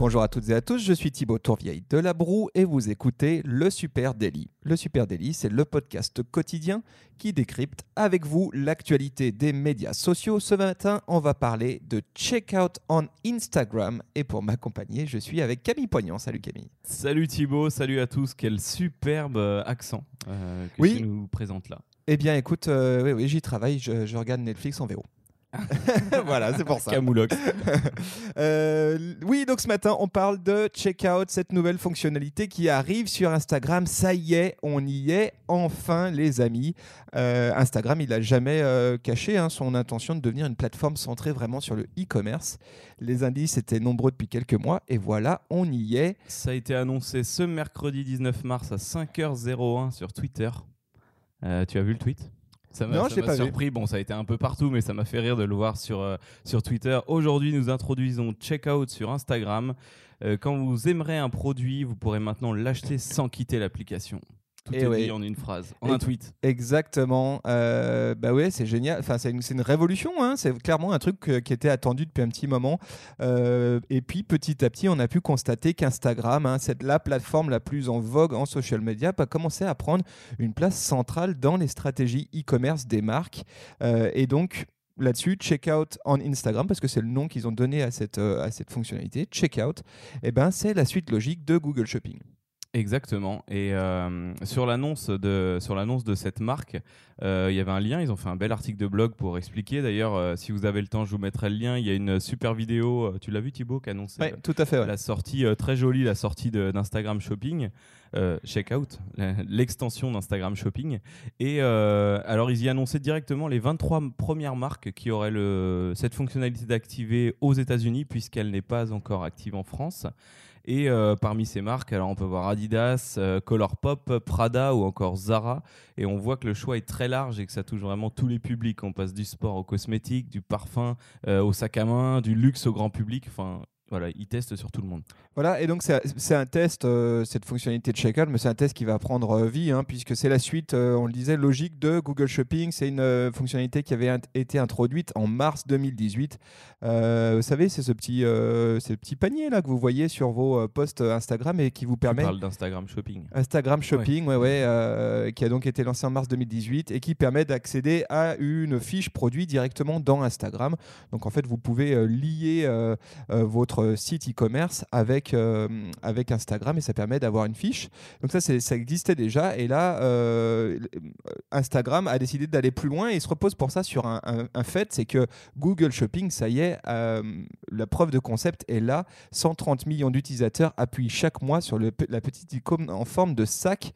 Bonjour à toutes et à tous, je suis Thibaut Tourvieille de La Broue et vous écoutez Le Super Daily. Le Super Daily, c'est le podcast quotidien qui décrypte avec vous l'actualité des médias sociaux. Ce matin, on va parler de Checkout on Instagram et pour m'accompagner, je suis avec Camille Poignant. Salut Camille. Salut Thibaut, salut à tous. Quel superbe euh, accent euh, que Oui. tu nous présentes là. Eh bien écoute, euh, oui, oui, j'y travaille, je, je regarde Netflix en VO. voilà, c'est pour ça. Camoulox. Euh, oui, donc ce matin, on parle de Checkout, cette nouvelle fonctionnalité qui arrive sur Instagram. Ça y est, on y est enfin, les amis. Euh, Instagram, il n'a jamais euh, caché hein, son intention de devenir une plateforme centrée vraiment sur le e-commerce. Les indices étaient nombreux depuis quelques mois et voilà, on y est. Ça a été annoncé ce mercredi 19 mars à 5h01 sur Twitter. Tu as vu le tweet? Ça m'a Non, ça j'ai m'a pas vu. surpris. Bon, ça a été un peu partout, mais ça m'a fait rire de le voir sur, euh, sur Twitter. Aujourd'hui, nous introduisons Checkout sur Instagram. Euh, quand vous aimerez un produit, vous pourrez maintenant l'acheter sans quitter l'application. Tout Eh est ouais. dit en une phrase, en Et- un tweet. Exactement. Euh, bah ouais, c'est génial. Enfin, c'est une, une révolution. hein. C'est clairement un truc qui était attendu depuis un petit moment. Euh, et puis petit à petit, on a pu constater qu'Instagram, hein, c'est la plateforme la plus en vogue en social media, a commencé à prendre une place centrale dans les stratégies e-commerce des marques. Euh, et donc là-dessus, Checkout on Instagram, parce que c'est le nom qu'ils ont donné à cette, euh, à cette fonctionnalité, Checkout, eh ben, c'est la suite logique de Google Shopping. Exactement. Et euh, sur l'annonce de sur l'annonce de cette marque, euh, il y avait un lien. Ils ont fait un bel article de blog pour expliquer. D'ailleurs, euh, si vous avez le temps, je vous mettrai le lien. Il y a une super vidéo. Tu l'as vu Thibaut qui annonçait Ouais, tout à fait. ouais. la sortie très jolie, la sortie d'Instagram Shopping, Checkout, l'extension d'Instagram Shopping. Et alors, ils y annonçaient directement les 23 premières marques qui auraient le, cette fonctionnalité d'activer aux États-Unis, puisqu'elle n'est pas encore active en France. Et euh, parmi ces marques, on peut voir Adidas, euh, Colourpop, Prada ou encore Zara. Et on voit que le choix est très large et que ça touche vraiment tous les publics. On passe du sport au cosmétique, du parfum euh, au sac à main, du luxe au grand public. Enfin, voilà, ils testent sur tout le monde. Voilà, et donc c'est un test, euh, cette fonctionnalité de checkout, mais c'est un test qui va prendre euh, vie, hein, puisque c'est la suite, euh, on le disait, logique de Google Shopping. C'est une fonctionnalité qui avait int- été introduite en mars 2018. Euh, vous savez, c'est ce petit, ce petit panier là que vous voyez sur vos posts Instagram et qui vous On permet parle d'Instagram Shopping. Instagram Shopping, ouais, ouais, euh, qui a donc été lancé en mars 2018 et qui permet d'accéder à une fiche produit directement dans Instagram. Donc en fait, vous pouvez lier euh, site e-commerce avec, euh, avec Instagram et ça permet d'avoir une fiche. Donc ça, ça existait déjà et là, euh, Instagram a décidé d'aller plus loin et se repose pour ça sur un, fait, c'est que Google Shopping, ça y est, euh, la preuve de concept est là. 130 millions d'utilisateurs appuient chaque mois sur la petite icône en forme de sac.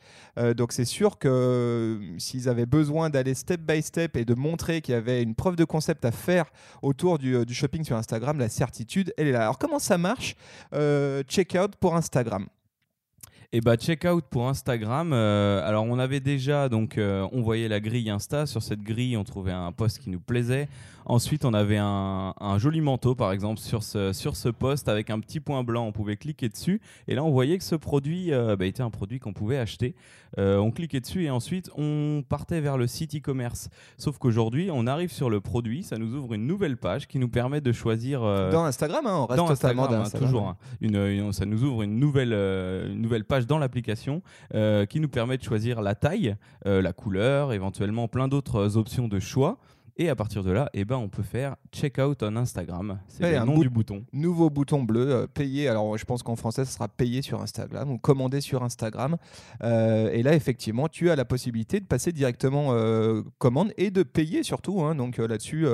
Donc c'est sûr que s'ils avaient besoin d'aller step by step et de montrer qu'il y avait une preuve de concept à faire autour du, du shopping sur Instagram, la certitude, elle est là. Alors comment ça marche euh, Checkout pour Instagram. Et bah checkout pour Instagram. euh, alors on avait déjà donc euh, on voyait la grille Insta. Sur cette grille, on trouvait un post qui nous plaisait. Ensuite, on avait un, un joli manteau par exemple sur ce sur ce post avec un petit point blanc. On pouvait cliquer dessus et là on voyait que ce produit euh, bah, était un produit qu'on pouvait acheter. Euh, on cliquait dessus et ensuite on partait vers le site e-commerce. Sauf qu'aujourd'hui, on arrive sur le produit, ça nous ouvre une nouvelle page qui nous permet de choisir euh, Dans Instagram, hein, on reste dans totalement Instagram, dans hein, Instagram. toujours. hein. Une, une- ça nous ouvre une nouvelle, euh, une nouvelle page dans l'application euh, qui nous permet de choisir la taille, euh, la couleur, éventuellement plein d'autres options de choix. Et à partir de là, eh ben, on peut faire checkout on Instagram. C'est Ouais, le un nom du bouton. Nouveau bouton bleu, euh, payer. Alors, je pense qu'en français, ce sera payer sur Instagram ou commander sur Instagram. Euh, et là, effectivement, tu as la possibilité de passer directement euh, commande et de payer surtout. hein. donc euh, là-dessus,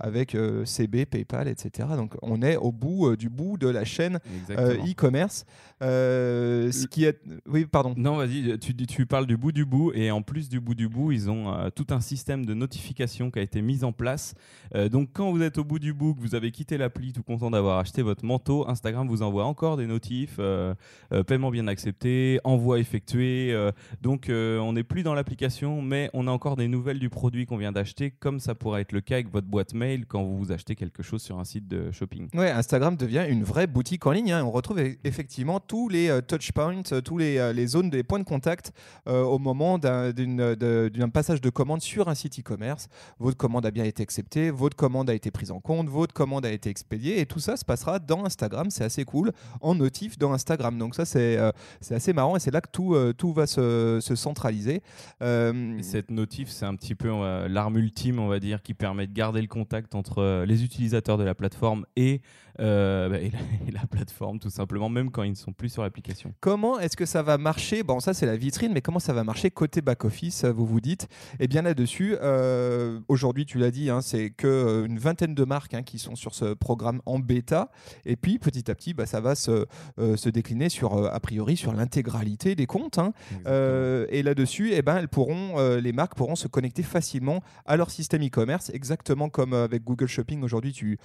avec CB, PayPal, etc. Donc, on est au bout du bout de la chaîne e-commerce. Ce qui est. Oui, pardon. Non, vas-y, tu, tu parles du bout du bout, et en plus du bout du bout, ils ont tout un système de notification qui a été mis mise en place. Euh, donc quand vous êtes au bout du book, vous avez quitté l'appli, tout content d'avoir acheté votre manteau, Instagram vous envoie encore des notifs, euh, euh, paiement bien accepté, envoi effectué. donc on n'est plus dans l'application, mais on a encore des nouvelles du produit qu'on vient d'acheter, comme ça pourrait être le cas avec votre boîte mail quand vous achetez quelque chose sur un site de shopping. Ouais, Instagram devient une vraie boutique en ligne. Hein. On retrouve e-, effectivement tous les touch points, tous les, les zones, des points de contact au moment d'un passage de commande sur un site e-commerce. Votre commande a bien été acceptée, votre commande a été prise en compte, votre commande a été expédiée et tout ça se passera dans Instagram. C'est assez cool en notif dans Instagram. Donc ça c'est euh, assez marrant et c'est là que tout, euh, tout va se, se centraliser. Euh, cette notif c'est un petit peu l'arme ultime on va dire qui permet de garder le contact entre les utilisateurs de la plateforme et, bah, et, la, plateforme tout simplement même quand ils ne sont plus sur l'application. Comment est-ce que ça va marcher? Bon ça c'est la vitrine mais comment ça va marcher côté back office vous vous dites? Eh bien là-dessus aujourd'hui tu l'as dit hein, c'est que une vingtaine de marques hein, qui sont sur ce programme en bêta et puis petit à petit bah, ça va se, euh, se décliner sur, euh, a priori sur l'intégralité des comptes. Hein. Euh, et là-dessus, eh ben, elles pourront, les marques pourront se connecter facilement à leur système e-commerce, exactement comme avec Google Shopping. Aujourd'hui, tu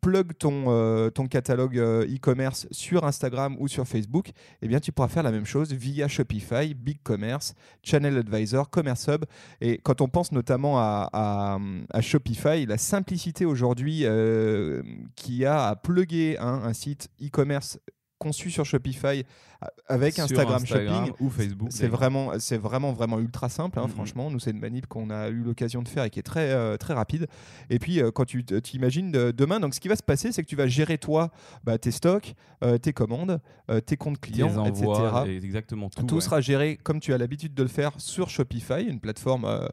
plugs ton, ton catalogue e-commerce sur Instagram ou sur Facebook. Eh bien, tu pourras faire la même chose via Shopify, BigCommerce, Channel Advisor, Commerce Hub. Et quand on pense notamment à, Shopify, la simplicité aujourd'hui qui a à plugger un site e-commerce conçu sur Shopify avec Instagram, Shopping ou Facebook. C'est vraiment, c'est vraiment, vraiment ultra simple. Hein, mm-hmm. Franchement, nous c'est une manip qu'on a eu l'occasion de faire et qui est très, euh, très rapide. Et puis euh, quand tu t'imagines demain, donc ce qui va se passer, c'est que tu vas gérer toi bah, tes stocks, euh, tes commandes, tes comptes clients, etc. Exactement tout. Tout sera géré comme tu as l'habitude de le faire sur Shopify, une plateforme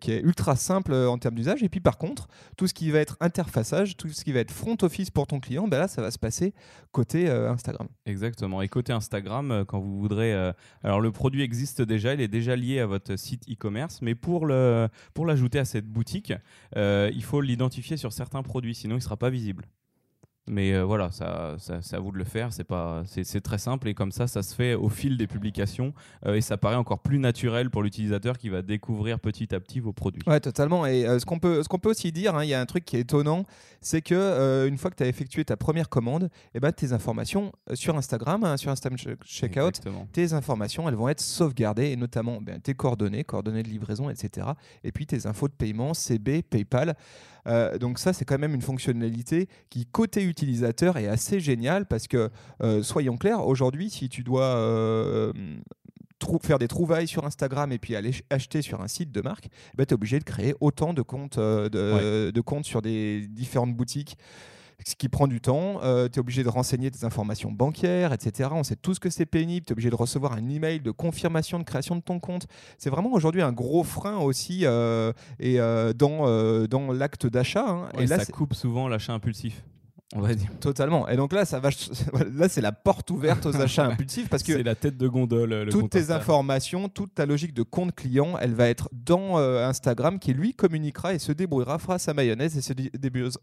qui est ultra simple en termes d'usage. Et puis par contre, tout ce qui va être interfaçage, tout ce qui va être front office pour ton client, bah, là ça va se passer côté Instagram. Exactement. Et côté Instagram Euh, quand vous voudrez. Euh, alors le produit existe déjà, il est déjà lié à votre site e-commerce, mais pour l'ajouter à cette boutique, euh, il faut l'identifier sur certains produits, sinon il ne sera pas visible. Mais euh, voilà, ça, c'est à vous de le faire. C'est pas, c'est très simple et comme ça, ça se fait au fil des publications euh, et ça paraît encore plus naturel pour l'utilisateur qui va découvrir petit à petit vos produits. Ouais, totalement. Et euh, ce qu'on peut, ce qu'on peut aussi dire, hein, il y a un truc qui est étonnant, c'est que une fois que tu as effectué ta première commande, et eh ben tes informations sur Instagram, hein, sur Instagram Checkout, tes informations, elles vont être sauvegardées et notamment ben, tes coordonnées, coordonnées de livraison, etc. Et puis tes infos de paiement, CB, PayPal. Donc ça, c'est quand même une fonctionnalité qui, côté utilisateur, est assez géniale parce que, euh, soyons clairs, aujourd'hui, si tu dois euh, faire des trouvailles sur Instagram et puis aller acheter sur un site de marque, bah, tu es obligé de créer autant de comptes, de comptes sur des différentes boutiques ce qui prend du temps. Euh, tu es obligé de renseigner tes informations bancaires, etc. On sait tout ce que c'est pénible. Tu es obligé de recevoir un email de confirmation de création de ton compte. C'est vraiment aujourd'hui un gros frein aussi euh, et, euh, dans, dans l'acte d'achat. Hein. et là, ça coupe souvent l'achat impulsif on va dire. Totalement. Et donc là, ça va, là, c'est la porte ouverte aux achats impulsifs parce que c'est la tête de gondole. toutes tes informations, toute ta logique de compte client, elle va être dans euh, Instagram qui lui communiquera et se débrouillera, fera sa mayonnaise et se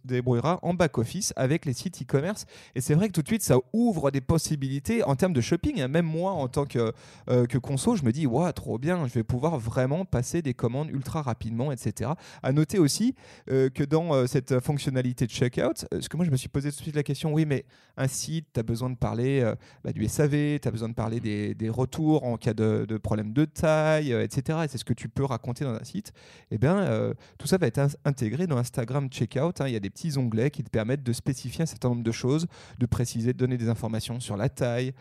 débrouillera en back office avec les sites e-commerce. Et c'est vrai que tout de suite, ça ouvre des possibilités en termes de shopping. Hein. Même moi, en tant que euh, que conso, je me dis, waouh, trop bien, je vais pouvoir vraiment passer des commandes ultra rapidement, etc. À noter aussi euh, que dans cette fonctionnalité de checkout, ce que moi je me suis poser tout de suite la question, oui, mais un site, tu as besoin de parler euh, bah, du SAV, tu as besoin de parler des, des, retours en cas de, de problème de taille, euh, etc. Et c'est ce que tu peux raconter dans un site. Eh bien, euh, tout ça va être intégré dans Instagram Checkout. Hein. Il y a des petits onglets qui te permettent de spécifier un certain nombre de choses, de préciser, de donner des informations sur la taille,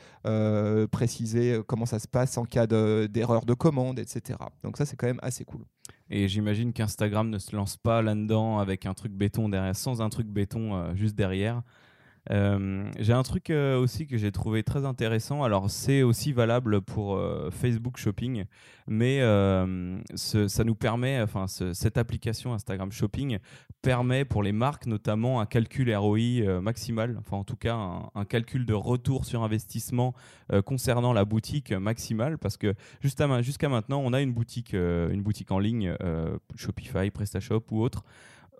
préciser comment ça se passe en cas d'erreur de commande, etc. Donc ça, c'est quand même assez cool. Et j'imagine qu'Instagram ne se lance pas là-dedans avec un truc béton derrière, sans un truc béton euh, juste derrière. Euh, j'ai un truc euh, aussi que j'ai trouvé très intéressant. Alors, c'est aussi valable pour euh, Facebook Shopping, mais ça nous permet, enfin, cette application Instagram Shopping permet pour les marques notamment un calcul ROI maximal, enfin, en tout cas, un, calcul de retour sur investissement concernant la boutique maximale, parce que jusqu'à maintenant, on a une boutique, une boutique en ligne, Shopify, PrestaShop ou autre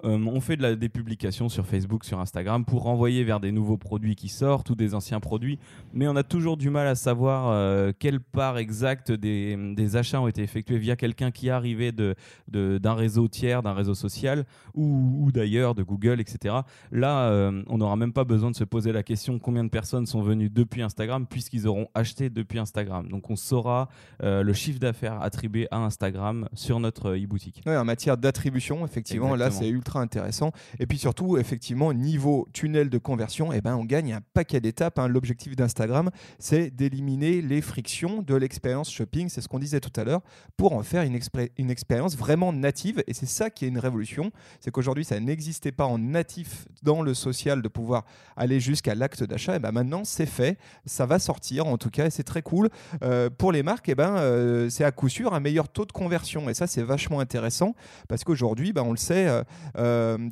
Euh, on fait de la, des publications sur Facebook, sur Instagram pour renvoyer vers des nouveaux produits qui sortent ou des anciens produits, mais on a toujours du mal à savoir euh, quelle part exacte des, des, achats ont été effectués via quelqu'un qui est arrivé d'un de, d'un réseau tiers, d'un réseau social ou, ou d'ailleurs de Google, etc. Là, euh, on n'aura même pas besoin de se poser la question combien de personnes sont venues depuis Instagram puisqu'ils auront acheté depuis Instagram. Donc on saura le chiffre d'affaires attribué à Instagram sur notre e-boutique. Ouais, en matière d'attribution, effectivement, là c'est intéressant. Et puis surtout, effectivement, niveau tunnel de conversion, eh ben, on gagne un paquet d'étapes. Hein. L'objectif d'Instagram, c'est d'éliminer les frictions de l'expérience shopping, c'est ce qu'on disait tout à l'heure, pour en faire une, une expérience vraiment native. Et c'est ça qui est une révolution, c'est qu'aujourd'hui, ça n'existait pas en natif dans le social de pouvoir aller jusqu'à l'acte d'achat. Et ben maintenant, c'est fait, ça va sortir en tout cas, et c'est très cool. Euh, pour les marques, eh ben, euh, c'est à coup sûr un meilleur taux de conversion. Et ça, c'est vachement intéressant parce qu'aujourd'hui, ben, on le sait, euh,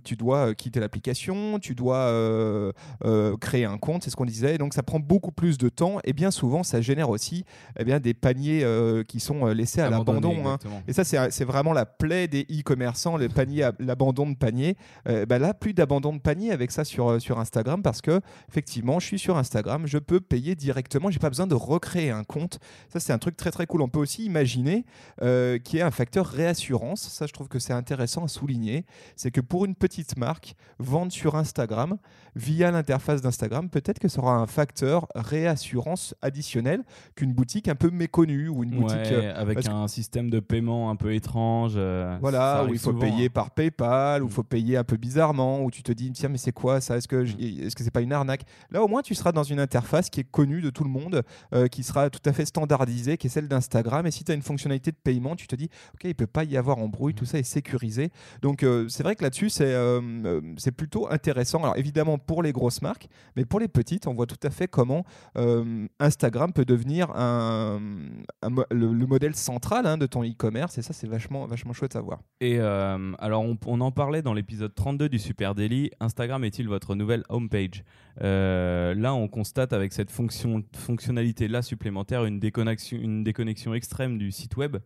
tu dois euh, quitter l'application, tu dois euh, créer un compte, c'est ce qu'on disait. Donc ça prend beaucoup plus de temps et bien souvent ça génère aussi eh bien, des paniers qui sont laissés à l'abandon. Hein. Et ça c'est vraiment la plaie des e-commerçants, l'abandon de panier. Bah là plus d'abandon de panier avec ça sur, sur Instagram parce que effectivement je suis sur Instagram, je peux payer directement, j'ai pas besoin de recréer un compte. Ça c'est un truc très très cool. On peut aussi imaginer qu'il y ait un facteur réassurance. Ça je trouve que c'est intéressant à souligner. C'est que pour une petite marque, vendre sur Instagram, via l'interface d'Instagram, peut-être que ce sera un facteur réassurance additionnel qu'une boutique un peu méconnue ou une boutique euh, avec un système de paiement un peu étrange. Euh, voilà, où il faut payer hein. par PayPal, où il mm. faut payer un peu bizarrement, où tu te dis tiens mais c'est quoi ça? Est-ce que mm. est-ce que c'est pas une arnaque? Là au moins tu seras dans une interface qui est connue de tout le monde, euh, qui sera tout à fait standardisée, qui est celle d'Instagram. Et si tu as une fonctionnalité de paiement, tu te dis ok il peut pas y avoir embrouille, tout mm. ça est sécurisé. Donc c'est vrai que là-dessus c'est c'est plutôt intéressant. Alors évidemment pour les grosses marques, mais pour les petites, on voit tout à fait comment euh, Instagram peut devenir un, le, modèle central hein, de ton e-commerce, et ça, c'est vachement, vachement chouette à voir. Et euh, alors, on, en parlait dans l'épisode 32 du Super Daily. Instagram est-il votre nouvelle homepage? Euh, Là, on constate avec cette fonction, fonctionnalité-là supplémentaire une déconnexion, une déconnexion extrême du site web,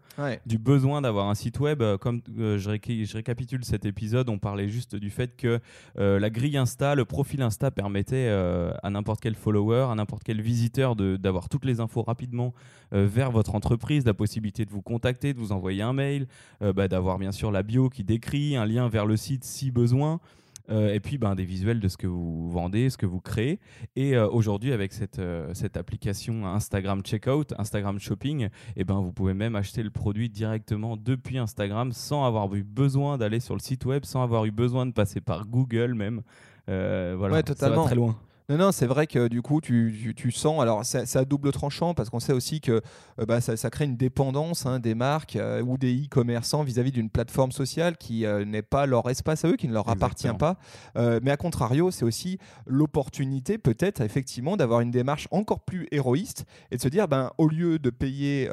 du besoin d'avoir un site web. Comme je, je, récapitule cet épisode, on parlait juste du fait que la grille Insta, le profil Insta permettait euh, à n'importe quel follower, à n'importe quel visiteur d'avoir toutes les infos rapidement euh, vers votre entreprise, la possibilité de vous contacter, de vous envoyer un mail, euh, bah, d'avoir bien sûr la bio qui décrit, un lien vers le site si besoin. Et puis ben, des visuels de ce que vous vendez, ce que vous créez. Et aujourd'hui, avec cette, cette application Instagram Checkout, Instagram Shopping, et eh ben, vous pouvez même acheter le produit directement depuis Instagram sans avoir eu besoin d'aller sur le site web, sans avoir eu besoin de passer par Google même. Euh, voilà, totalement. Ça va très loin. Non, non, c'est vrai que du coup, tu, tu, sens. Alors, c'est à double tranchant parce qu'on sait aussi que euh, bah, ça, crée une dépendance hein, des marques euh, ou des e-commerçants vis-à-vis d'une plateforme sociale qui n'est pas leur espace à eux, qui ne leur appartient pas. mais à contrario, c'est aussi l'opportunité, peut-être, effectivement, d'avoir une démarche encore plus héroïste et de se dire, ben, au lieu de payer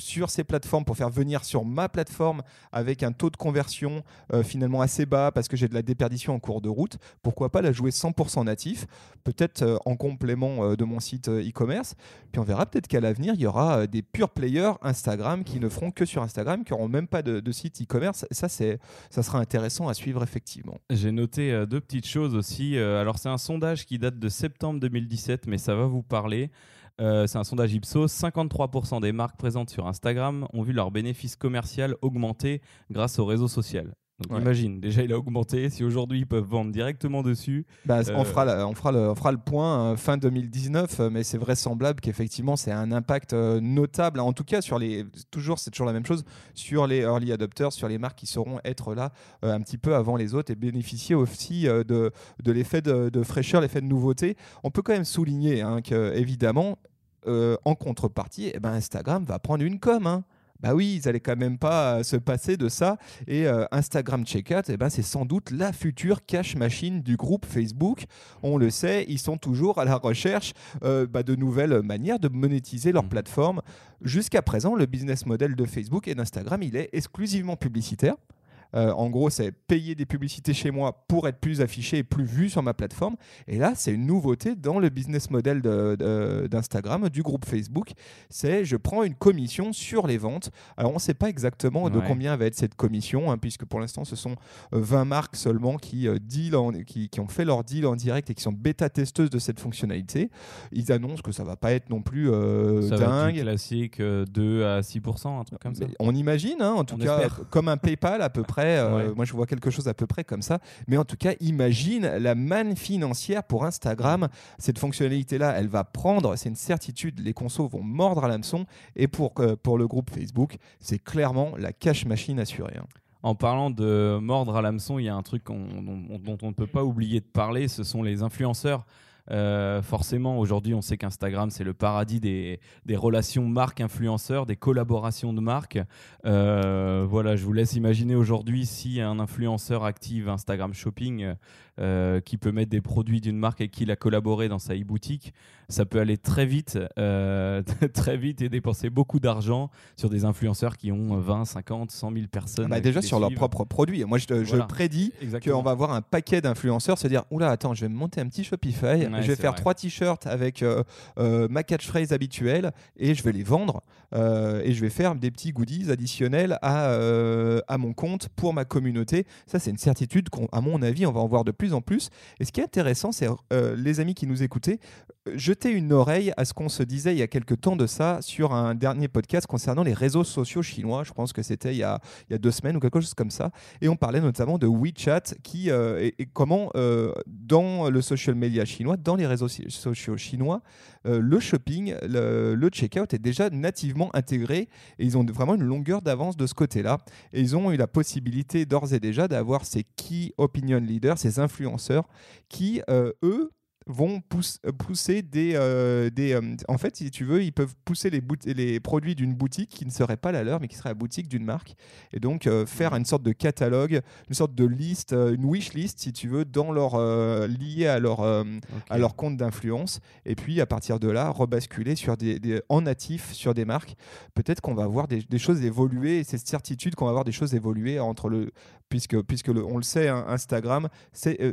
sur ces plateformes pour faire venir sur ma plateforme avec un taux de conversion euh, finalement assez bas parce que j'ai de la déperdition en cours de route, pourquoi pas la jouer 100% natif, peut-être euh, en complément euh, de mon site e-commerce. Puis on verra peut-être qu'à l'avenir, il y aura des pure players Instagram qui ne feront que sur Instagram, qui n'auront même pas de, de site e-commerce. Ça, ça sera intéressant à suivre effectivement. J'ai noté deux petites choses aussi. alors c'est un sondage qui date de septembre 2017, mais ça va vous parler. Euh, c'est un sondage Ipsos. 53% des marques présentes sur Instagram ont vu leur bénéfice commercial augmenter grâce au réseau social. Donc imagine, déjà il a augmenté. Si aujourd'hui ils peuvent vendre directement dessus. Bah, on, euh, fera on, fera le, on fera le point euh, fin 2019, mais c'est vraisemblable qu'effectivement c'est un impact notable. En tout cas, sur les, toujours, c'est toujours la même chose, sur les early adopters, sur les marques qui sauront être là un petit peu avant les autres et bénéficier aussi de, de l'effet de, fraîcheur, l'effet de nouveauté. On peut quand même souligner hein, que, évidemment, euh, en contrepartie, eh ben Instagram va prendre une com. Hein. Bah oui, ils allaient quand même pas euh, se passer de ça. Et euh, Instagram Checkout, eh ben, c'est sans doute la future cash machine du groupe Facebook. On le sait, ils sont toujours à la recherche bah, de nouvelles manières de monétiser leur mmh. plateforme. Jusqu'à présent, le business model de Facebook et d'Instagram, il est exclusivement publicitaire Euh, en gros, c'est payer des publicités chez moi pour être plus affiché et plus vu sur ma plateforme. Et là, c'est une nouveauté dans le business model d'Instagram, du groupe Facebook. C'est je prends une commission sur les ventes. Alors, on ne sait pas exactement de combien va être cette commission, hein, puisque pour l'instant, ce sont 20 marques seulement qui, deal qui, qui, ont fait leur deal en direct et qui sont bêta-testeuses de cette fonctionnalité. Ils annoncent que ça va pas être non plus euh, ça dingue. Va classique 2 à 6%, un truc comme ça. On imagine, hein, en tout cas, comme un PayPal à peu près. Euh, moi, je vois quelque chose à peu près comme ça. Mais en tout cas, imagine la manne financière pour Instagram. Cette fonctionnalité-là, elle va prendre, c'est une certitude, les consos vont mordre à l'hameçon. Et pour, euh, pour le groupe Facebook, c'est clairement la cash machine assurée. Hein. En parlant de mordre à l'hameçon, il y a un truc dont, dont, on ne peut pas oublier de parler, ce sont les influenceurs. Euh, forcément, aujourd'hui, on sait qu'Instagram, c'est le paradis des, des relations marques-influenceurs, des collaborations de marques. Euh, voilà, je vous laisse imaginer aujourd'hui si un influenceur active Instagram Shopping euh, qui peut mettre des produits d'une marque et qui l'a collaboré dans sa e-boutique, ça peut aller très vite, très vite et dépenser beaucoup d'argent sur des influenceurs qui ont 20, 50, 100 000 personnes. Bah déjà sur leurs propres produits. Moi, je, je prédis qu'on va avoir un paquet d'influenceurs se dire Oula, attends, je vais me monter un petit Shopify je vais faire trois t-shirts avec euh, euh, ma catchphrase habituelle et je vais les vendre euh, et je vais faire des petits goodies additionnels à, à mon compte pour ma communauté. Ça, c'est une certitude qu'à mon avis, on va en voir de plus en plus. Et ce qui est intéressant, c'est les amis qui nous écoutaient, jeter une oreille à ce qu'on se disait il y a quelques temps de ça sur un dernier podcast concernant les réseaux sociaux chinois. Je pense que c'était il, y a, il y a deux semaines ou quelque chose comme ça. Et on parlait notamment de WeChat qui, et, comment dans le social media chinois, dans les réseaux sociaux chinois, euh, le shopping, le, le checkout est déjà nativement intégré et ils ont vraiment une longueur d'avance de ce côté-là. Et ils ont eu la possibilité d'ores et déjà d'avoir ces key opinion leaders, ces influenceurs qui, euh, eux, vont euh, pousser des, euh, des euh, en fait si tu veux ils peuvent pousser les, les produits d'une boutique qui ne serait pas la leur mais qui serait la boutique d'une marque. Et donc faire une sorte de catalogue une sorte de liste une wish list si tu veux dans leur lié à leur à leur compte d'influence. Et puis à partir de là rebasculer sur des, en natif sur des marques. Peut-être qu'on va voir des, des, choses évoluer et c'est cette certitude qu'on va voir des choses évoluer entre le puisque, puisque on le sait, hein, Instagram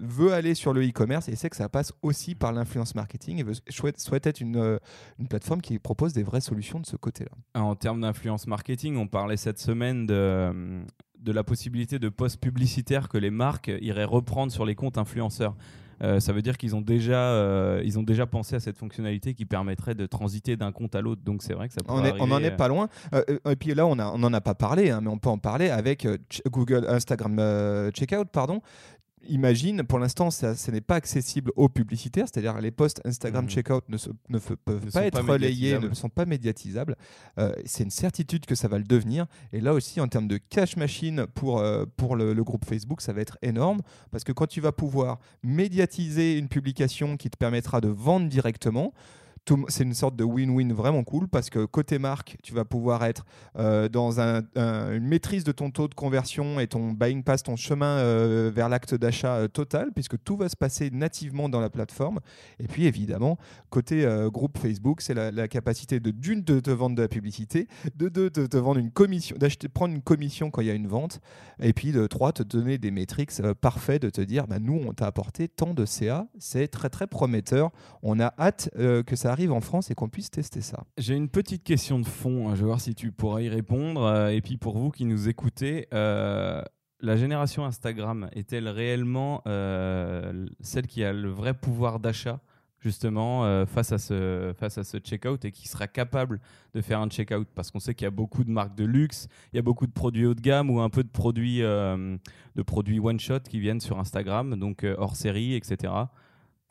veut aller sur le e-commerce et sait que ça passe aussi par l'influence marketing et souhaite, souhaite être une, euh, une, plateforme qui propose des vraies solutions de ce côté-là. En termes d'influence marketing, on parlait cette semaine de, de la possibilité de posts publicitaires que les marques iraient reprendre sur les comptes influenceurs. Euh, ça veut dire qu'ils ont déjà euh, ils ont déjà pensé à cette fonctionnalité qui permettrait de transiter d'un compte à l'autre. Donc c'est vrai que ça on, on en est pas loin. Euh, et puis là on a on a pas parlé, hein, mais on peut en parler avec Google Instagram Checkout pardon imagine, pour l'instant, ce n'est pas accessible aux publicitaires, c'est-à-dire les posts Instagram mmh. Checkout ne, ne peuvent pas être relayés, ne sont pas médiatisables. Euh, c'est une certitude que ça va le devenir. Et là aussi, en termes de cash machine pour, euh, pour le, le, groupe Facebook, ça va être énorme parce que quand tu vas pouvoir médiatiser une publication qui te permettra de vendre directement, c'est une sorte de win-win vraiment cool parce que côté marque, tu vas pouvoir être euh, dans une maîtrise de ton taux de conversion et ton buying pass, ton chemin euh, vers l'acte d'achat euh, total, puisque tout va se passer nativement dans la plateforme. Et puis évidemment, côté groupe Facebook, c'est la, capacité de d'une de te vendre de la publicité, de deux de te vendre une commission, d'acheter, prendre une commission quand il y a une vente, et puis de trois te donner des métriques parfaits, de te dire, bah, nous on t'a apporté tant de CA, c'est très très prometteur. On a hâte que ça en France et qu'on puisse tester ça. J'ai une petite question de fond, hein. je vais voir si tu pourras y répondre. Euh, et puis pour vous qui nous écoutez, euh, la génération Instagram est-elle réellement euh, celle qui a le vrai pouvoir d'achat justement face à ce face à ce checkout et qui sera capable de faire un checkout? Parce qu'on sait qu'il y a beaucoup de marques de luxe, il y a beaucoup de produits haut de gamme ou un peu de produits de produits one shot qui viennent sur Instagram donc hors série etc.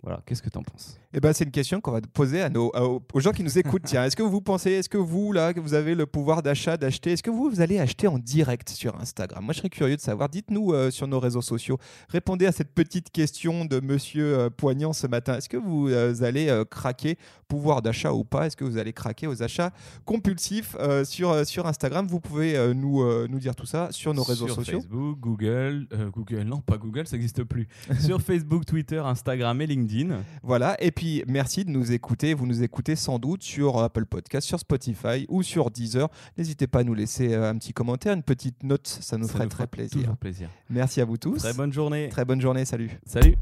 Voilà, qu'est-ce que tu en penses? Eh ben, c'est une question qu'on va poser à nos, aux gens qui nous écoutent. Tiens, est-ce que vous pensez, est-ce que vous, là, que vous avez le pouvoir d'achat, d'acheter, est-ce que vous, vous allez acheter en direct sur Instagram? Moi, je serais curieux de savoir. Dites-nous euh, sur nos réseaux sociaux. Répondez à cette petite question de Monsieur euh, Poignant ce matin. Est-ce que vous euh, allez craquer, pouvoir d'achat ou pas? Est-ce que vous allez craquer aux achats compulsifs sur, sur Instagram? Vous pouvez nous, nous dire tout ça sur nos réseaux sur sociaux. Facebook, Google, Google, non, pas Google, ça n'existe plus. sur Facebook, Twitter, Instagram et LinkedIn. Voilà. Et puis puis, merci de nous écouter. Vous nous écoutez sans doute sur Apple Podcast, sur Spotify ou sur Deezer. N'hésitez pas à nous laisser euh, un petit commentaire, une petite note. Ça nous Ça ferait nous très plaisir. plaisir. Merci à vous tous. Très bonne journée. Très bonne journée. Salut. Salut.